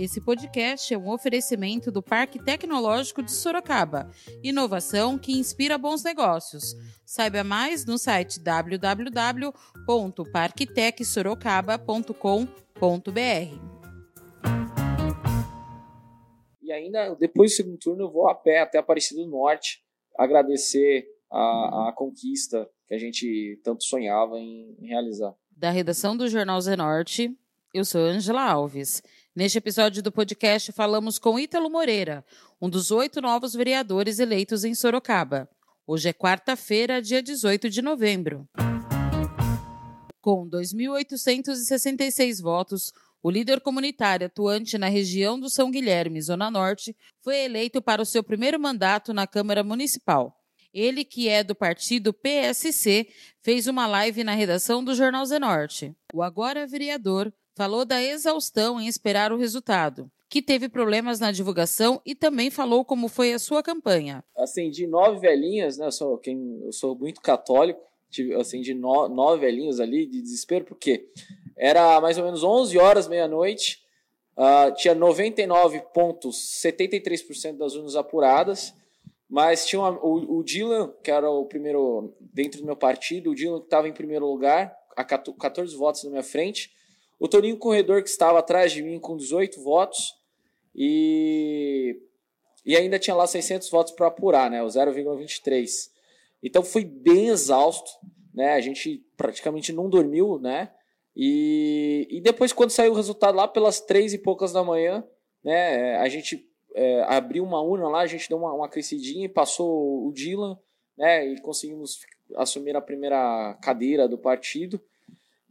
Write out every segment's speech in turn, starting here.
Esse podcast é um oferecimento do Parque Tecnológico de Sorocaba. Inovação que inspira bons negócios. Saiba mais no site www.parktecsorocaba.com.br. E ainda, depois do segundo turno, eu vou a pé até Aparecido do Norte agradecer a, a conquista que a gente tanto sonhava em, em realizar. Da redação do Jornal Zenorte, eu sou Angela Alves. Neste episódio do podcast, falamos com Ítalo Moreira, um dos oito novos vereadores eleitos em Sorocaba. Hoje é quarta-feira, dia 18 de novembro. Com 2.866 votos, o líder comunitário atuante na região do São Guilherme, Zona Norte, foi eleito para o seu primeiro mandato na Câmara Municipal. Ele, que é do partido PSC, fez uma live na redação do Jornal Zenorte. O agora vereador falou da exaustão em esperar o resultado, que teve problemas na divulgação e também falou como foi a sua campanha. Acendi nove velhinhas, né? Eu sou, quem, eu sou muito católico, acendi no, nove velhinhas ali de desespero, porque era mais ou menos 11 horas, meia-noite, uh, tinha 99,73% das urnas apuradas, mas tinha uma, o, o Dylan, que era o primeiro dentro do meu partido, o Dylan que estava em primeiro lugar, a 14 votos na minha frente, o Toninho Corredor, que estava atrás de mim com 18 votos. E, e ainda tinha lá 600 votos para apurar, né? O 0,23. Então foi bem exausto, né? A gente praticamente não dormiu, né? E, e depois, quando saiu o resultado lá pelas três e poucas da manhã, né? A gente é, abriu uma urna lá, a gente deu uma, uma crescidinha e passou o Dylan, né? E conseguimos assumir a primeira cadeira do partido.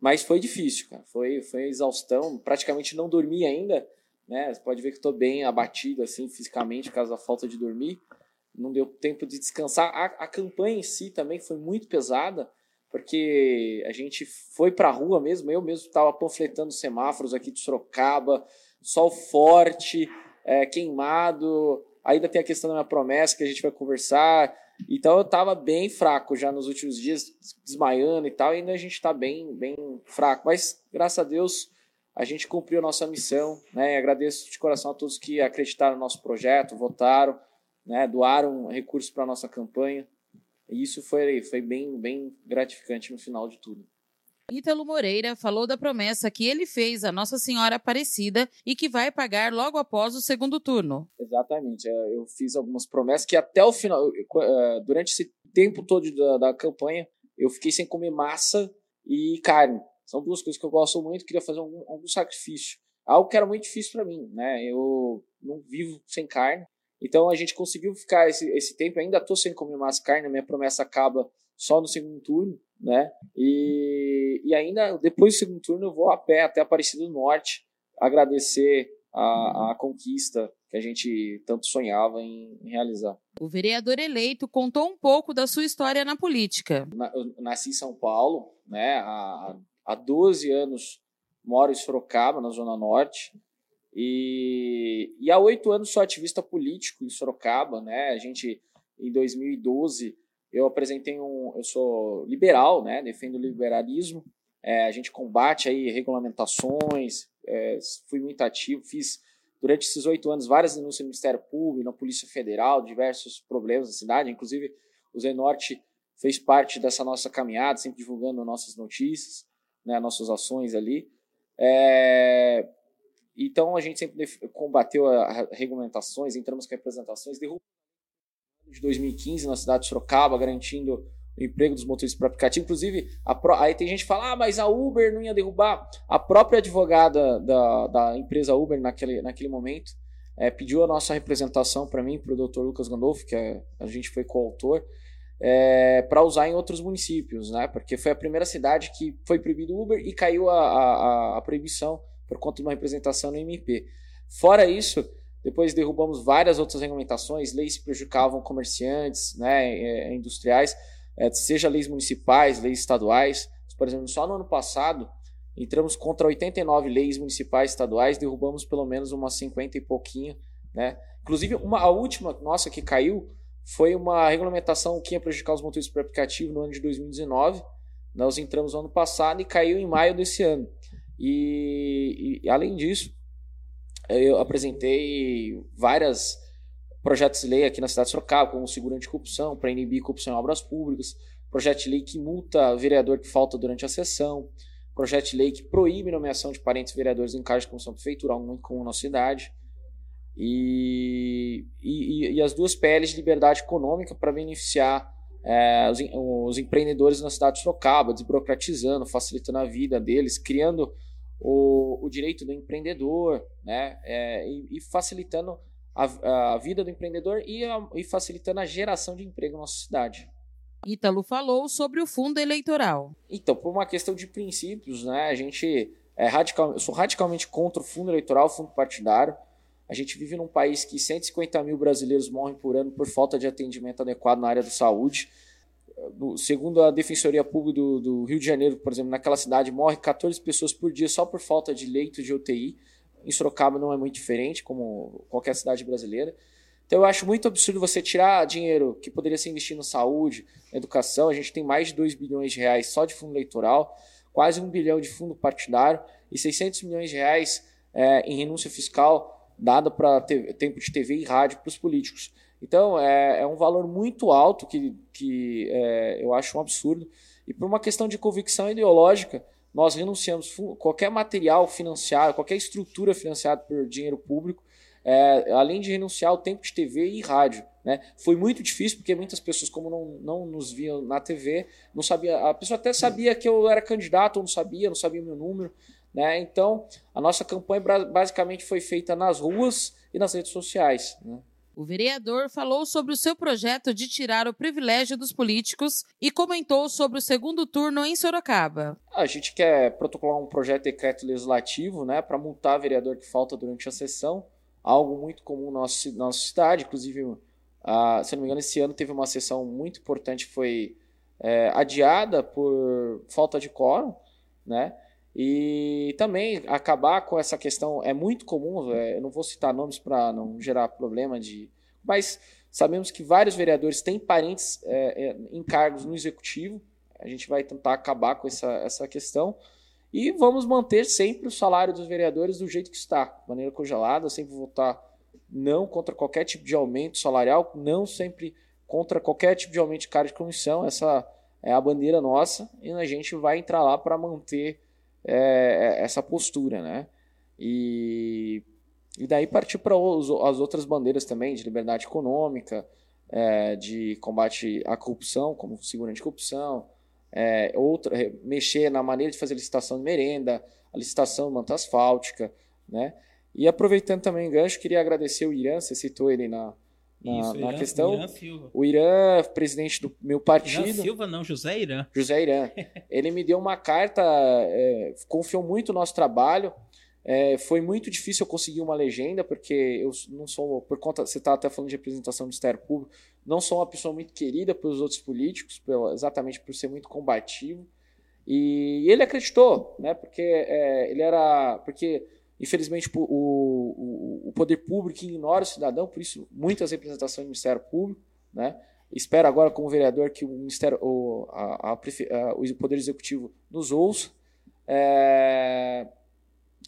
Mas foi difícil, cara. Foi, foi exaustão. Praticamente não dormi ainda. Né? Você pode ver que estou bem abatido assim fisicamente por causa da falta de dormir. Não deu tempo de descansar. A, a campanha em si também foi muito pesada, porque a gente foi para a rua mesmo. Eu mesmo estava panfletando semáforos aqui de Sorocaba, sol forte, é, queimado. Ainda tem a questão da minha promessa que a gente vai conversar. Então eu estava bem fraco já nos últimos dias, desmaiando e tal, e ainda a gente está bem, bem fraco. Mas graças a Deus a gente cumpriu nossa missão, né? Agradeço de coração a todos que acreditaram no nosso projeto, votaram, né? Doaram recursos para nossa campanha. E isso foi, foi bem, bem gratificante no final de tudo. Ítalo Moreira falou da promessa que ele fez à Nossa Senhora Aparecida e que vai pagar logo após o segundo turno. Exatamente. É, eu fiz algumas promessas que até o final, é, durante esse tempo todo da, da campanha, eu fiquei sem comer massa e carne. São duas coisas que eu gosto muito, queria fazer algum, algum sacrifício. Algo que era muito difícil para mim, né? Eu não vivo sem carne. Então a gente conseguiu ficar esse, esse tempo, ainda estou sem comer mais carne, a minha promessa acaba só no segundo turno, né? E, e ainda depois do segundo turno eu vou a pé até Aparecido do Norte agradecer a, a conquista que a gente tanto sonhava em, em, realizar. O vereador eleito contou um pouco da sua história na política. Eu nasci em São Paulo, né? Há, há 12 anos moro em Sorocaba, na Zona Norte. E, e há oito anos sou ativista político em Sorocaba, né? A gente, em 2012, eu apresentei um. Eu sou liberal, né? Defendo o liberalismo. É, a gente combate aí regulamentações, é, fui muito ativo, fiz durante esses oito anos várias denúncias no Ministério Público, na Polícia Federal, diversos problemas na cidade, inclusive o Zenorte fez parte dessa nossa caminhada, sempre divulgando nossas notícias, né, nossas ações ali. É, então a gente sempre combateu as regulamentações, entramos com representações, derrubamos de 2015 na cidade de Sorocaba, garantindo o emprego dos motoristas para aplicativo. Inclusive, pro... aí tem gente que fala, ah, mas a Uber não ia derrubar. A própria advogada da, da empresa Uber naquele, naquele momento é, pediu a nossa representação para mim, para o Dr. Lucas Gandolfo, que é, a gente foi coautor, é, para usar em outros municípios, né? Porque foi a primeira cidade que foi proibido o Uber e caiu a, a, a proibição por conta de uma representação no MP. Fora isso, depois derrubamos várias outras regulamentações, leis que prejudicavam comerciantes, né, é, industriais, é, seja leis municipais, leis estaduais. Por exemplo, só no ano passado entramos contra 89 leis municipais estaduais, derrubamos pelo menos umas 50 e pouquinho, né? Inclusive, uma, a última nossa que caiu foi uma regulamentação que ia prejudicar os motoristas por aplicativo no ano de 2019. Nós entramos no ano passado e caiu em maio desse ano. E, e além disso, eu apresentei várias projetos de lei aqui na cidade de Sorocaba, como seguro anticorrupção, para inibir corrupção em obras públicas, projeto de lei que multa vereador que falta durante a sessão, projeto de lei que proíbe nomeação de parentes vereadores em cargos de comissão prefeitura, algo muito comum na cidade, e, e, e as duas PLs de liberdade econômica para beneficiar é, os, os, empreendedores na cidade de Sorocaba, desburocratizando, facilitando a vida deles, criando o, o direito do empreendedor, né, é, e, e, facilitando a, a, vida do empreendedor e, a, e facilitando a geração de emprego na nossa cidade. Ítalo falou sobre o fundo eleitoral. Então, por uma questão de princípios, né, a gente é radical, eu sou radicalmente contra o fundo eleitoral, o fundo partidário. A gente vive num país que 150 mil brasileiros morrem por ano por falta de atendimento adequado na área da saúde. Segundo a Defensoria Pública do, do Rio de Janeiro, por exemplo, naquela cidade morre 14 pessoas por dia só por falta de leito de UTI. Em Sorocaba não é muito diferente, como qualquer cidade brasileira. Então eu acho muito absurdo você tirar dinheiro que poderia ser investido em saúde, educação. A gente tem mais de 2 bilhões de reais só de fundo eleitoral, quase um bilhão de fundo partidário e 600 milhões de reais é, em renúncia fiscal dada para tempo de TV e rádio para os políticos. Então é, é, um valor muito alto que, que é, eu acho um absurdo. E por uma questão de convicção ideológica, nós renunciamos qualquer material financiado, qualquer estrutura financiada por dinheiro público, é, além de renunciar ao tempo de TV e rádio. Né? Foi muito difícil, porque muitas pessoas, como não, não nos viam na TV, não sabia. A pessoa até sabia que eu era candidato, ou não sabia, não sabia o meu número. Né? Então, a nossa campanha basicamente foi feita nas ruas e nas redes sociais. Né? O vereador falou sobre o seu projeto de tirar o privilégio dos políticos e comentou sobre o segundo turno em Sorocaba. A gente quer protocolar um projeto de decreto legislativo né, para multar vereador que falta durante a sessão, algo muito comum na nossa, nossa cidade. Inclusive, uh, se não me engano, esse ano teve uma sessão muito importante, foi é, adiada por falta de quórum, né? E também acabar com essa questão é muito comum, é, eu não vou citar nomes para não gerar problema de. Mas sabemos que vários vereadores têm parentes é, é, em cargos no executivo. A gente vai tentar acabar com essa, essa questão. E vamos manter sempre o salário dos vereadores do jeito que está, de maneira congelada, sempre votar não contra qualquer tipo de aumento salarial, não sempre contra qualquer tipo de aumento de cargo de comissão. Essa é a bandeira nossa e a gente vai entrar lá para manter é, é, essa postura, né? E, e daí partir para as outras bandeiras também, de liberdade econômica, é, de combate à corrupção, como segura anticorrupção, é, outra, mexer na maneira de fazer licitação de merenda, a licitação de manta asfáltica, né? E aproveitando também o gancho, queria agradecer o Irã, você citou ele na, na, Isso, na Irã, questão. Irã Silva. O Irã, presidente do meu partido. Irã Silva, não, José Irã. José Irã. ele me deu uma carta, é, confiou muito no nosso trabalho. É, foi muito difícil eu conseguir uma legenda, porque eu não sou, por conta, você está até falando de representação do Ministério Público, não sou uma pessoa muito querida pelos outros políticos, pelo, exatamente por ser muito combativo. E, e ele acreditou, né? Porque é, ele era. Porque Infelizmente, o, o, o, poder público ignora o cidadão, por isso muitas representações do Ministério Público. Né? Espero agora, como vereador, que o Ministério, o, a, a, o Poder Executivo nos ouça. É...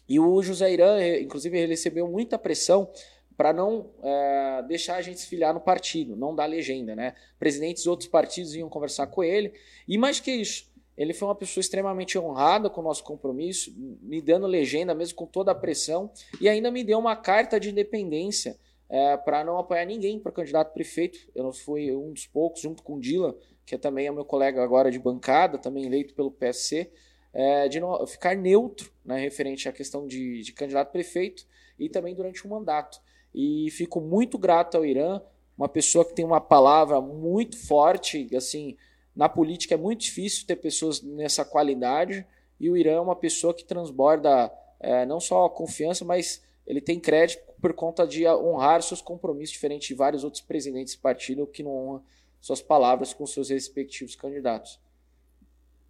E o José Irã, inclusive, ele recebeu muita pressão para não é, deixar a gente se filiar no partido, não dar legenda. Né? Presidentes de outros partidos iam conversar com ele. E mais que isso, ele foi uma pessoa extremamente honrada com o nosso compromisso, me dando legenda, mesmo com toda a pressão, e ainda me deu uma carta de independência é, para não apoiar ninguém para candidato prefeito. Eu não fui um dos poucos, junto com o Dila, que também é meu colega agora de bancada, também eleito pelo PSC, é, de não, ficar neutro né, referente à questão de, de candidato prefeito e também durante o mandato. E fico muito grato ao Irã, uma pessoa que tem uma palavra muito forte, assim, na política é muito difícil ter pessoas nessa qualidade e o Irã é uma pessoa que transborda é, não só a confiança, mas ele tem crédito por conta de honrar seus compromissos, diferente de vários outros presidentes de partido que não honram suas palavras com seus respectivos candidatos.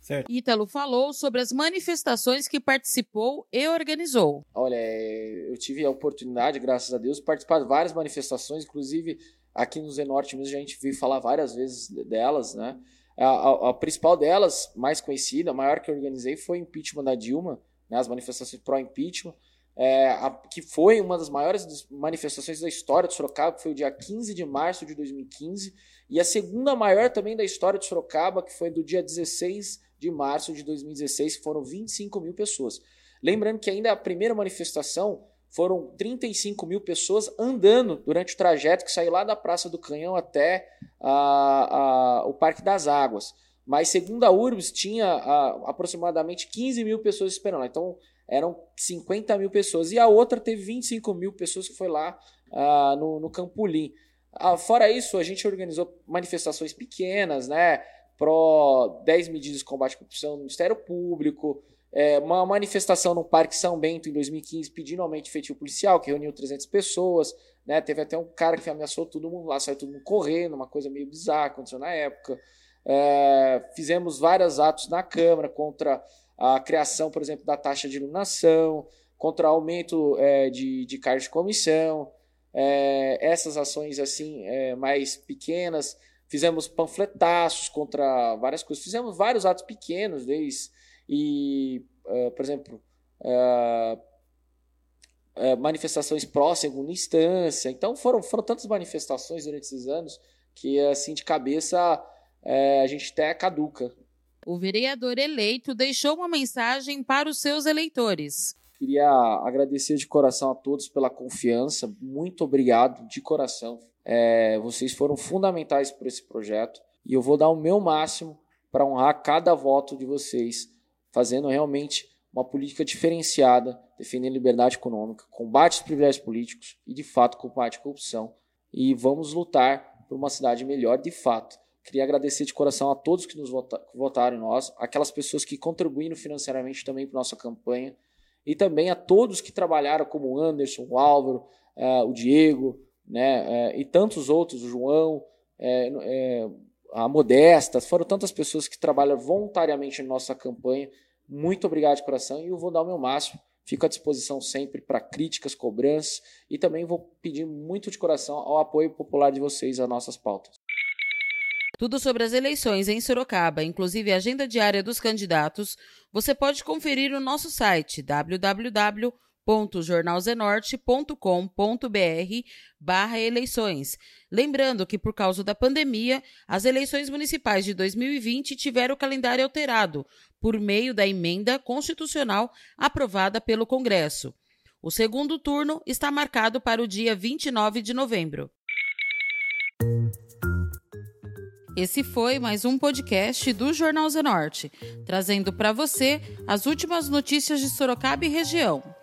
Certo. Ítalo falou sobre as manifestações que participou e organizou. Olha, é, eu tive a oportunidade, graças a Deus, de participar de várias manifestações, inclusive aqui no Zenorte mesmo a gente viu falar várias vezes delas, né? A, a, a, principal delas, mais conhecida, a maior que eu organizei, foi o impeachment da Dilma, né, as manifestações pró-impeachment. é, que foi uma das maiores manifestações da história de Sorocaba, que foi o dia 15 de março de 2015, e a segunda maior também da história de Sorocaba, que foi do dia 16 de março de 2016, que foram 25 mil pessoas. Lembrando que ainda a primeira manifestação foram 35 mil pessoas andando durante o trajeto que saiu lá da Praça do Canhão até a, a, o Parque das Águas. Mas segundo a URBS, tinha a, aproximadamente 15 mil pessoas esperando. Então eram 50 mil pessoas. E a outra teve 25 mil pessoas que foi lá no, no Campolim. Uh, fora isso, a gente organizou manifestações pequenas, né? Pro 10 medidas de combate à corrupção no Ministério Público, é, uma manifestação no Parque São Bento em 2015 pedindo aumento efetivo policial, que reuniu 300 pessoas. Né? Teve até um cara que ameaçou todo mundo lá, saiu todo mundo correndo, uma coisa meio bizarra aconteceu na época. É, fizemos vários atos na Câmara contra a criação, por exemplo, da taxa de iluminação, contra aumento é, de, de cargos de comissão. É, essas ações assim é, mais pequenas. Fizemos panfletaços contra várias coisas. Fizemos vários atos pequenos, desde e, uh, por exemplo, uh, uh, manifestações pró-segunda instância. Então foram, foram tantas manifestações durante esses anos que, assim, de cabeça, a gente até caduca. O vereador eleito deixou uma mensagem para os seus eleitores. Queria agradecer de coração a todos pela confiança. Muito obrigado de coração. É, vocês foram fundamentais para esse projeto e eu vou dar o meu máximo para honrar cada voto de vocês fazendo realmente uma política diferenciada, defendendo liberdade econômica, combate aos privilégios políticos e, de fato, combate à corrupção. E vamos lutar por uma cidade melhor, de fato. Queria agradecer de coração a todos que nos votaram em nós, aquelas pessoas que contribuíram financeiramente também para nossa campanha, e também a todos que trabalharam, como o Anderson, o Álvaro, uh, o Diego, né, uh, e tantos outros, o João, uh, a Modestas, foram tantas pessoas que trabalham voluntariamente na nossa campanha. Muito obrigado de coração e eu vou dar o meu máximo. Fico à disposição sempre para críticas, cobranças e também vou pedir muito de coração ao apoio popular de vocês às nossas pautas. Tudo sobre as eleições em Sorocaba, inclusive a agenda diária dos candidatos, você pode conferir no nosso site www www.jornalzenorte.com.br barra eleições. Lembrando que, por causa da pandemia, as eleições municipais de 2020 tiveram o calendário alterado por meio da emenda constitucional aprovada pelo Congresso. O segundo turno está marcado para o dia 29 de novembro. Esse foi mais um podcast do Jornal Zenorte, trazendo para você as últimas notícias de Sorocaba e região.